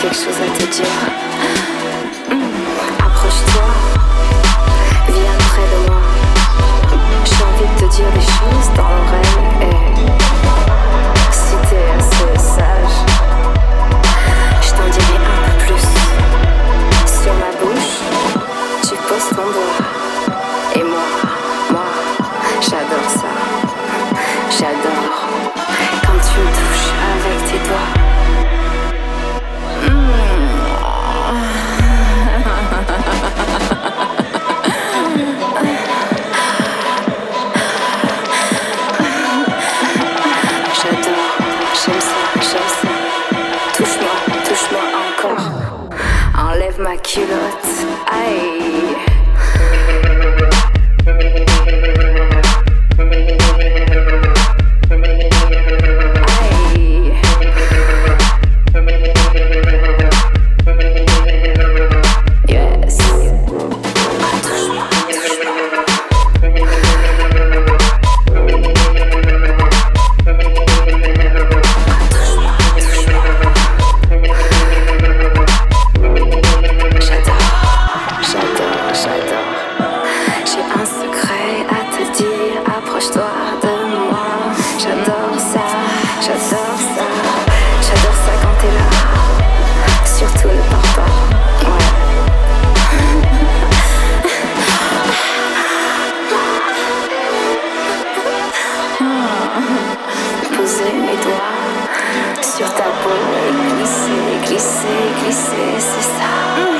quelque chose à te dire. Hmm, approche-toi, viens près de moi. J'ai envie de te dire des choses dans l'oreille et si t'es assez sage, je t'en dirai un peu plus. Sur ma bouche, tu poses ton doigt. Ma culotte. Aïe. J'adore ça, j'adore ça, j'adore ça quand t'es là. Surtout ne pars pas. Ouais. Poser mes doigts sur ta peau et glisser, glisser, glisser, c'est ça.